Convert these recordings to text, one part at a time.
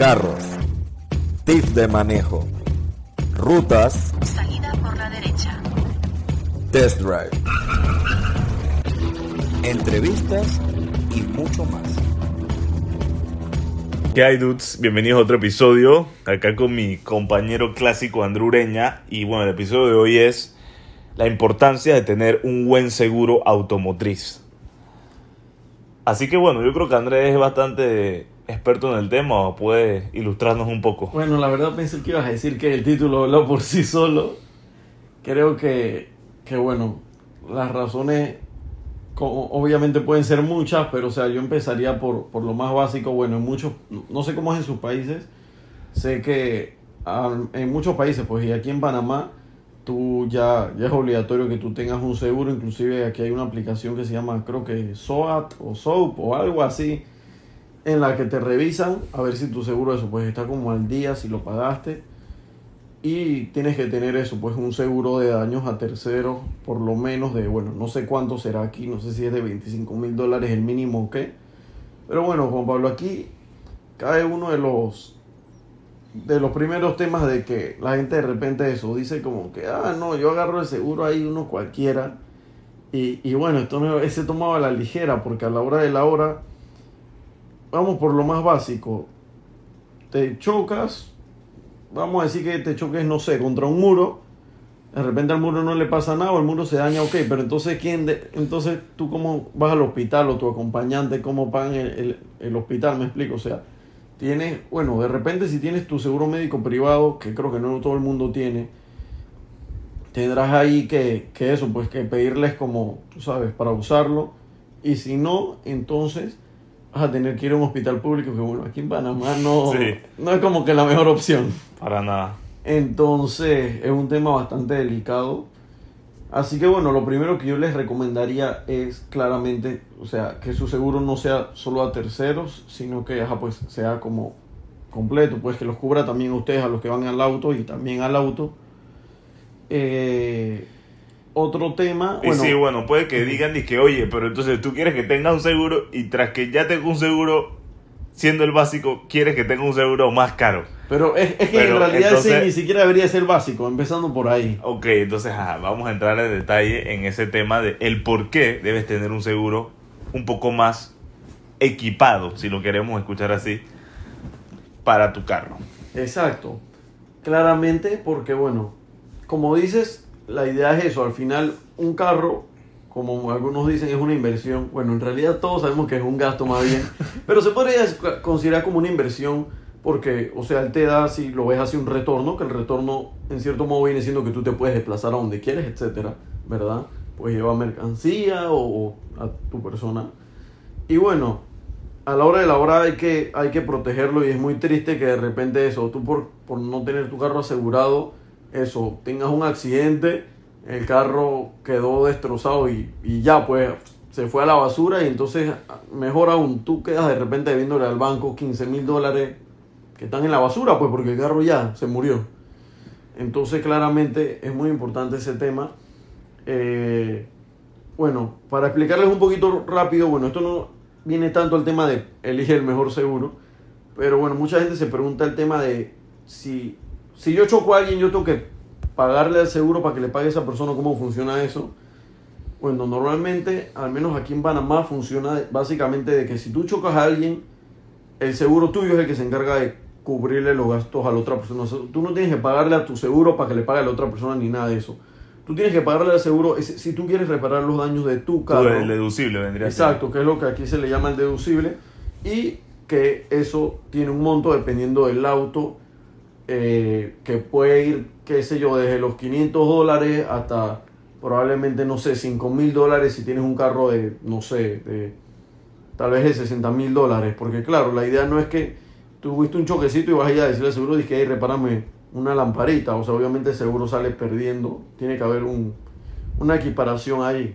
carros, tips de manejo, rutas, Salida por la derecha. test drive, entrevistas y mucho más. ¿Qué hay, dudes? Bienvenidos a otro episodio. Acá con mi compañero clásico Andrew Ureña. Y bueno, el episodio de hoy es la importancia de tener un buen seguro automotriz. Así que bueno, yo creo que Andrés es bastante experto en el tema o puede ilustrarnos un poco. Bueno, la verdad pensé que ibas a decir que el título habló por sí solo. Creo que, que bueno, las razones obviamente pueden ser muchas, pero o sea, yo empezaría por, por lo más básico. Bueno, en muchos, no sé cómo es en sus países, sé que en muchos países, pues y aquí en Panamá, tú ya, ya es obligatorio que tú tengas un seguro, inclusive aquí hay una aplicación que se llama, creo que SOAT o SOAP o algo así, en la que te revisan a ver si tu seguro eso pues está como al día, si lo pagaste. Y tienes que tener eso, pues un seguro de daños a terceros, por lo menos de, bueno, no sé cuánto será aquí, no sé si es de 25 mil dólares el mínimo o qué. Pero bueno, Juan Pablo, aquí cae uno de los de los primeros temas de que la gente de repente eso dice como que, ah, no, yo agarro el seguro ahí uno cualquiera. Y, y bueno, esto ese tomaba la ligera, porque a la hora de la hora, vamos por lo más básico, te chocas, vamos a decir que te choques, no sé, contra un muro, de repente al muro no le pasa nada, o el muro se daña, ok, pero entonces, ¿quién de- entonces tú cómo vas al hospital o tu acompañante, cómo pagan el, el- el hospital, me explico, o sea, tienes, bueno, de repente si tienes tu seguro médico privado, que creo que no todo el mundo tiene, tendrás ahí que, que eso, pues que pedirles como, tú sabes, para usarlo, y si no, entonces vas a tener que ir a un hospital público, que bueno, aquí en Panamá no, Sí. no es como que la mejor opción. Para nada. Entonces es un tema bastante delicado. Así que bueno, lo primero que yo les recomendaría es claramente, o sea, que su seguro no sea solo a terceros, sino que ajá, pues sea como completo, pues que los cubra también a ustedes, a los que van al auto y también al auto. Eh, otro tema, Y bueno, sí, bueno, puede que digan y que, oye, pero entonces tú quieres que tenga un seguro y tras que ya tenga un seguro, siendo el básico, quieres que tenga un seguro más caro. pero es, es que pero en realidad ese entonces- ni siquiera debería ser básico, empezando por ahí. Ok, entonces ajá, vamos a entrar en detalle en ese tema de el por qué debes tener un seguro un poco más equipado, si lo queremos escuchar así, para tu carro. Exacto. Claramente porque, bueno, como dices, la idea es eso. Al final, un carro, como algunos dicen, es una inversión. Bueno, en realidad todos sabemos que es un gasto más bien. pero se podría considerar como una inversión porque, o sea, él te da, si lo ves así, un retorno, que el retorno en cierto modo viene siendo que tú te puedes desplazar a donde quieres, etcétera, ¿verdad? Puedes llevar mercancía o, o a tu persona. Y bueno, a la hora de la hora hay que, hay que protegerlo y es muy triste que de repente eso, tú por, por no tener tu carro asegurado, eso, tengas un accidente, el carro quedó destrozado y, y ya pues se fue a la basura y entonces mejor aún tú quedas de repente debiéndole al banco 15 mil dólares que están en la basura pues porque el carro ya se murió. Entonces claramente es muy importante ese tema. Eh, bueno, para explicarles un poquito rápido, bueno, esto no viene tanto al tema de elige el mejor seguro, pero bueno, mucha gente se pregunta el tema de si, si yo choco a alguien, yo tengo que pagarle al seguro para que le pague a esa persona, ¿cómo funciona eso? Bueno, normalmente, al menos aquí en Panamá, funciona básicamente de que si tú chocas a alguien, el seguro tuyo es el que se encarga de cubrirle los gastos a la otra persona. O sea, tú no tienes que pagarle a tu seguro para que le pague a la otra persona ni nada de eso. Tú tienes que pagarle al seguro si tú quieres reparar los daños de tu carro. el deducible vendría a. Exacto, que es lo que aquí se le llama el deducible. Y que eso tiene un monto dependiendo del auto, eh, que puede ir, qué sé yo, desde los 500 dólares hasta probablemente, no sé, 5 mil dólares si tienes un carro de, no sé, de tal vez de 60 mil dólares. Porque claro, la idea no es que tuviste un choquecito y vas a ir a decirle al seguro, dije, hey, repárame una lamparita. O sea, obviamente el seguro sale perdiendo. Tiene que haber un, una equiparación ahí.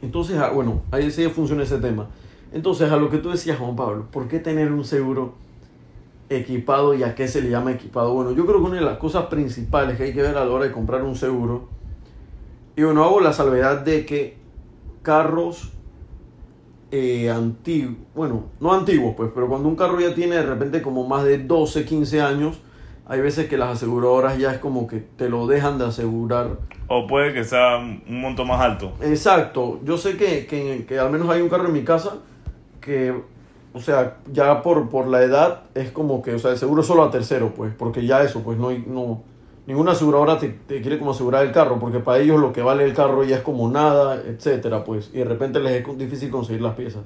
Entonces, ah, bueno, ahí sí funciona ese tema. Entonces, a lo que tú decías, Juan Pablo, ¿por qué tener un seguro equipado y a qué se le llama equipado? Bueno, yo creo que una de las cosas principales que hay que ver a la hora de comprar un seguro, y bueno, hago la salvedad de que carros eh, antiguos, bueno, no antiguos pues, pero cuando un carro ya tiene de repente como más de 12, 15 años, hay veces que las aseguradoras ya es como que te lo dejan de asegurar. O puede que sea un monto más alto. Exacto, yo sé que, que, que al menos hay un carro en mi casa que, o sea, ya por, por la edad es como que, o sea, el seguro solo a tercero, pues, porque ya eso, pues no, no ninguna aseguradora te, te quiere como asegurar el carro, porque para ellos lo que vale el carro ya es como nada, etcétera, pues, y de repente les es difícil conseguir las piezas.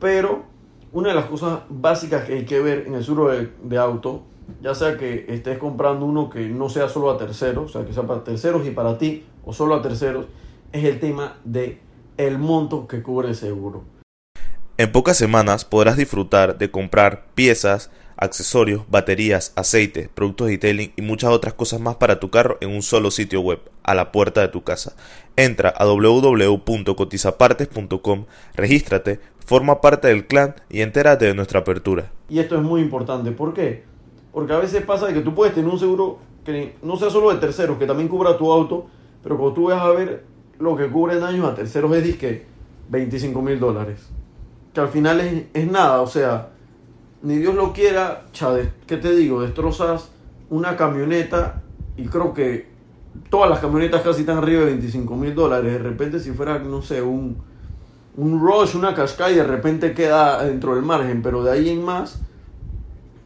Pero una de las cosas básicas que hay que ver en el seguro de, de auto, ya sea que estés comprando uno que no sea solo a terceros, o sea, que sea para terceros y para ti, o solo a terceros, es el tema de el monto que cubre el seguro. En pocas semanas podrás disfrutar de comprar piezas, accesorios, baterías, aceite, productos de detailing y muchas otras cosas más para tu carro en un solo sitio web, a la puerta de tu casa. Entra a www.cotizapartes.com, regístrate, forma parte del clan y entérate de nuestra apertura. Y esto es muy importante. ¿Por qué? Porque a veces pasa de que tú puedes tener un seguro que no sea solo de terceros, que también cubra tu auto, pero cuando tú vas a ver lo que cubre daños a terceros es disque 25 mil dólares. Que al final es, es nada, o sea, ni Dios lo quiera, chade, ¿qué te digo? Destrozas una camioneta y creo que todas las camionetas casi están arriba de 25 mil dólares. De repente si fuera, no sé, un, un Rush, una Qashqai, de repente queda dentro del margen, pero de ahí en más,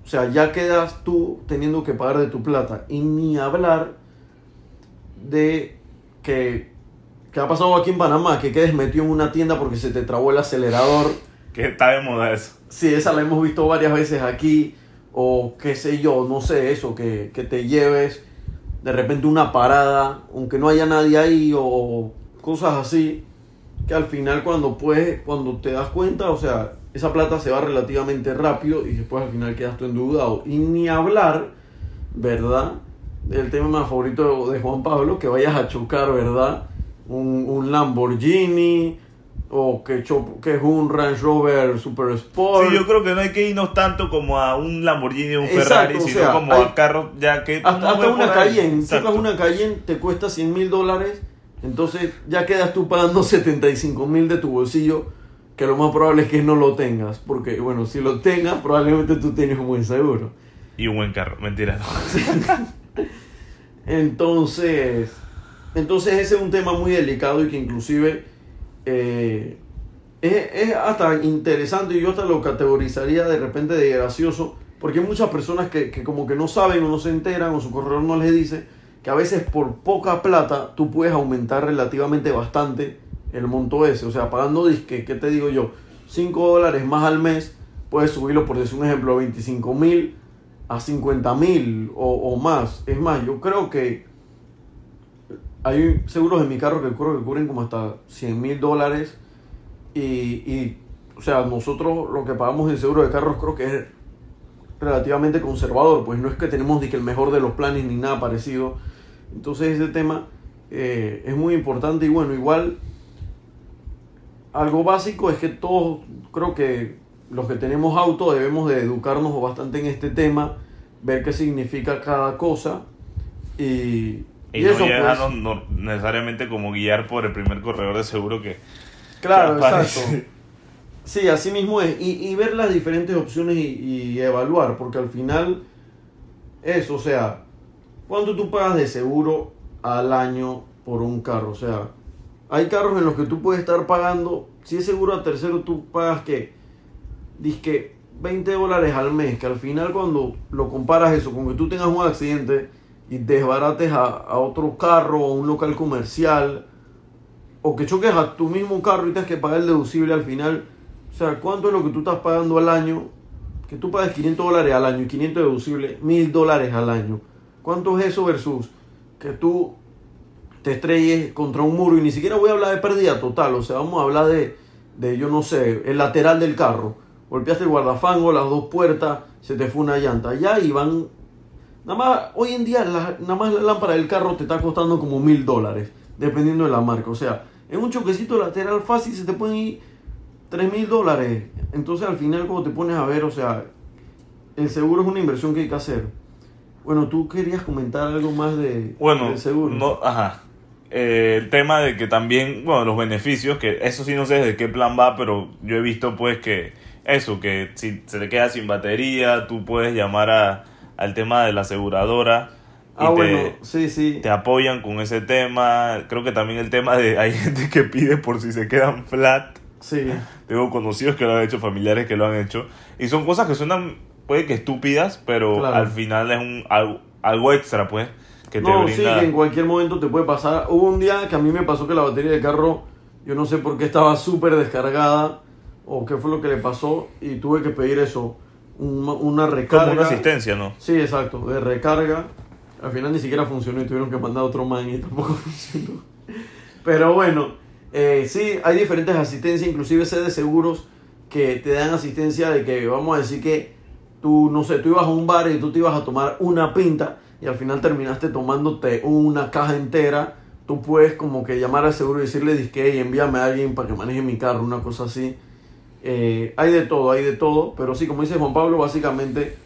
o sea, ya quedas tú teniendo que pagar de tu plata. Y ni hablar de que, que ha pasado aquí en Panamá, que quedes metido en una tienda porque se te trabó el acelerador. Que está de moda eso. Sí, esa la hemos visto varias veces aquí. O qué sé yo, no sé, eso, que, que te lleves de repente una parada, aunque no haya nadie ahí, o cosas así, que al final cuando puedes, cuando te das cuenta, o sea, esa plata se va relativamente rápido y después al final quedas tú endeudado. Y ni hablar, ¿verdad? Del tema más favorito de Juan Pablo, que vayas a chocar, ¿verdad? Un, un Lamborghini o que, que es un Range Rover Super Sport. Sí, yo creo que no hay que irnos tanto como a un Lamborghini o un Exacto, Ferrari, o sino sea, como hay- a carros ya que... Hasta, hasta una. Cayenne, sacas una Cayenne, te cuesta 100 mil dólares, entonces ya quedas tú pagando 75 mil de tu bolsillo, que lo más probable es que no lo tengas, porque bueno, si lo tengas, probablemente tú tienes un buen seguro. Y un buen carro, mentira. no. Entonces, entonces ese es un tema muy delicado y que inclusive eh, es, es hasta interesante y yo hasta lo categorizaría de repente de gracioso, porque hay muchas personas que, que como que no saben o no se enteran o su corredor no les dice que a veces por poca plata tú puedes aumentar relativamente bastante el monto ese, o sea, pagando disque, ¿qué te digo yo? 5 dólares más al mes, puedes subirlo por decir un ejemplo, 25 mil a 50 mil o, o más. Es más, yo creo que hay seguros en mi carro que creo que cubren como hasta 100 mil dólares. Y, y, o sea, nosotros lo que pagamos en seguro de carros creo que es relativamente conservador. Pues no es que tenemos ni que el mejor de los planes ni nada parecido. Entonces ese tema eh, es muy importante y bueno, igual algo básico es que todos, creo que los que tenemos auto debemos de educarnos bastante en este tema, ver qué significa cada cosa y, Y, y no eso pues, no necesariamente como guiar por el primer corredor de seguro que... claro, que exacto. Sí, así mismo es. Y, y ver las diferentes opciones y, y evaluar, porque al final eso, o sea, ¿cuánto tú pagas de seguro al año por un carro? O sea, hay carros en los que tú puedes estar pagando, si es seguro a tercero, tú pagas que, que 20 dólares al mes, que al final cuando lo comparas eso con que tú tengas un accidente y desbarates a, otro carro o un local comercial, o que choques a tu mismo carro y tengas que pagar el deducible al final, o sea, ¿cuánto es lo que tú estás pagando al año? Que tú pagues 500 dólares al año y 500 deducible, 1000 dólares al año. ¿Cuánto es eso versus que tú te estrelles contra un muro y ni siquiera voy a hablar de pérdida total, o sea, vamos a hablar de, de yo no sé, el lateral del carro. Golpeaste el guardafango, las dos puertas, se te fue una llanta. Ya y van. Nada más, hoy en día, la- nada más la lámpara del carro te está costando como mil dólares, dependiendo de la marca. O sea, en un choquecito lateral fácil se te pueden ir tres mil dólares. Entonces, al final, como te pones a ver, o sea, el seguro es una inversión que hay que hacer. Bueno, tú querías comentar algo más de, Bueno, del seguro. no, ajá. eh, el tema de que también, bueno, los beneficios, que eso sí no sé de qué plan va, pero yo he visto pues que eso, que si se te queda sin batería, tú puedes llamar a, al tema de la aseguradora. y Ah, te- bueno, sí, sí. te apoyan con ese tema. Creo que también el tema de hay gente que pide por si se quedan flat. Sí. Tengo conocidos que lo han hecho, familiares que lo han hecho. Y son cosas que suenan, puede que estúpidas, pero Claro. al final es un algo, algo extra, pues, que te No, sí, brinda. que en cualquier momento te puede pasar. Hubo un día que a mí me pasó que la batería del carro, yo no sé por qué estaba súper descargada o qué fue lo que le pasó y tuve que pedir eso, un- una recarga. Como una asistencia, ¿no? Sí, exacto, de recarga. Al final ni siquiera funcionó y tuvieron que mandar otro man y tampoco funcionó. Pero bueno, eh, sí, hay diferentes asistencias, inclusive sé de seguros que te dan asistencia de que, vamos a decir que tú, no sé, tú ibas a un bar y tú te ibas a tomar una pinta y al final terminaste tomándote una caja entera, tú puedes como que llamar al seguro y decirle, disque, y envíame a alguien para que maneje mi carro, una cosa así. Eh, hay de todo, hay de todo, pero sí, como dice Juan Pablo, básicamente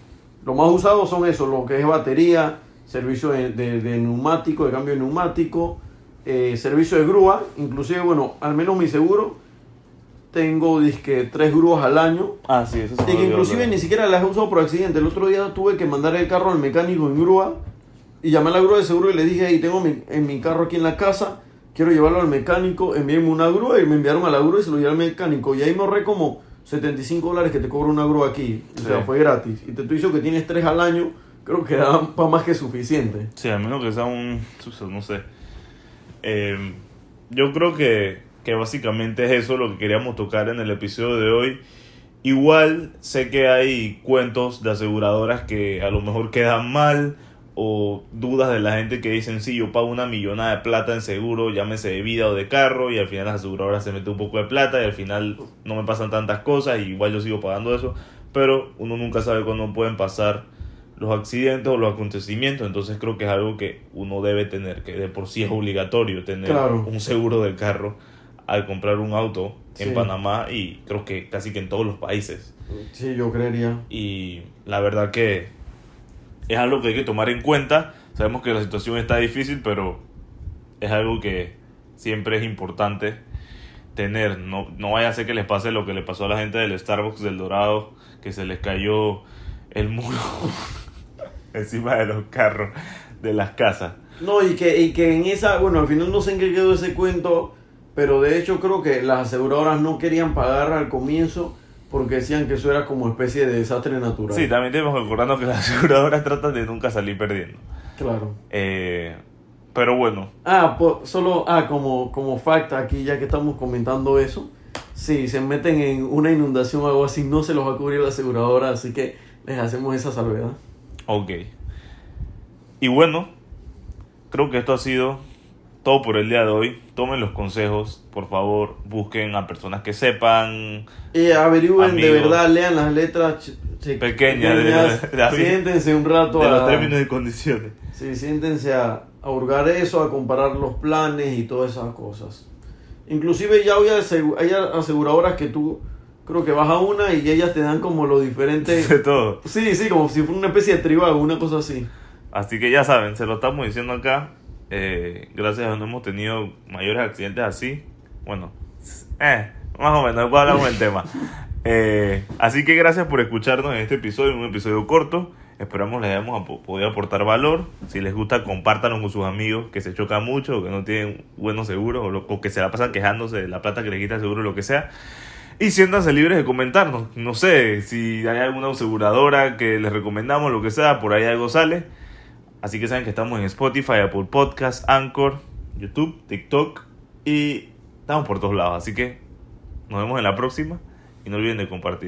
lo más usado son eso, lo que es batería, servicio de, de- de neumático, de cambio de neumático, eh, servicio de grúa, inclusive, bueno, al menos mi seguro, tengo disque tres grúas al año, Ah, sí, eso y que inclusive ni siquiera las he usado por accidente. El otro día tuve que mandar el carro al mecánico en grúa y llamé a la grúa de seguro y le dije, hey, tengo mi, en mi carro aquí en la casa, quiero llevarlo al mecánico, envíenme una grúa y me enviaron a la grúa y se lo llevé al mecánico. Y ahí me ahorré como 75 dólares que te cobra una grúa aquí. O sea, fue gratis. Y te estoy diciendo que tienes tres al año, creo que da para más que suficiente. Sí, a menos que sea un... no sé. Eh, yo creo que, que básicamente es eso lo que queríamos tocar en el episodio de hoy. Igual sé que hay cuentos de aseguradoras que a lo mejor quedan mal o dudas de la gente que dicen, sí, yo pago una millonada de plata en seguro, llámese de vida o de carro, y al final las aseguradoras se meten un poco de plata y al final no me pasan tantas cosas, y igual yo sigo pagando eso, pero uno nunca sabe cuándo pueden pasar los accidentes o los acontecimientos, entonces creo que es algo que uno debe tener, que de por sí es obligatorio tener Claro. un seguro del carro al comprar un auto en Sí. Panamá y creo que casi que en todos los países. Sí, yo creería. Y la verdad que es algo que hay que tomar en cuenta. Sabemos que la situación está difícil, pero es algo que siempre es importante tener. No, no vaya a ser que les pase lo que le pasó a la gente del Starbucks del Dorado, que se les cayó el muro encima de los carros de las casas. No, y que, y que en esa, bueno, al final no sé en qué quedó ese cuento, pero de hecho creo que las aseguradoras no querían pagar al comienzo porque decían que eso era como especie de desastre natural. Sí, también tenemos que acordarnos que las aseguradoras tratan de nunca salir perdiendo. Claro. Eh, pero bueno, Ah, po- solo, ah, como, como fact aquí, ya que estamos comentando eso, si se meten en una inundación o algo así, no se los va a cubrir la aseguradora, así que les hacemos esa salvedad. Ok. Y bueno, creo que esto ha sido todo por el día de hoy. Tomen los consejos, por favor, busquen a personas que sepan. Y averigüen de Amigos. verdad, lean las letras ch- Pequeñas de- de siéntense un rato De los a- términos y condiciones. Sí, siéntense a, a hurgar eso, a comparar los planes y todas esas cosas. Inclusive ya hoy hay aseguradoras que tú creo que vas a una y ellas te dan como lo diferente. De todo. Sí, sí, como si fuera una especie de tribago, una cosa así. Así que ya saben, se lo estamos diciendo acá. Eh, gracias a Dios no hemos tenido mayores accidentes así. Bueno, eh, más o menos, después hablamos del tema. Eh, así que gracias por escucharnos en este episodio, un episodio corto. Esperamos les hayamos apo- podido aportar valor. Si les gusta, compártanlo con sus amigos que se chocan mucho o que no tienen buenos seguros o, lo- o que se la pasan quejándose de la plata que les quita el seguro o lo que sea. Y siéntanse libres de comentarnos. No sé si hay alguna aseguradora que les recomendamos, lo que sea, por ahí algo sale. Así que saben que estamos en Spotify, Apple Podcast, Anchor, YouTube, TikTok y estamos por todos lados. Así que nos vemos en la próxima y no olviden de compartir.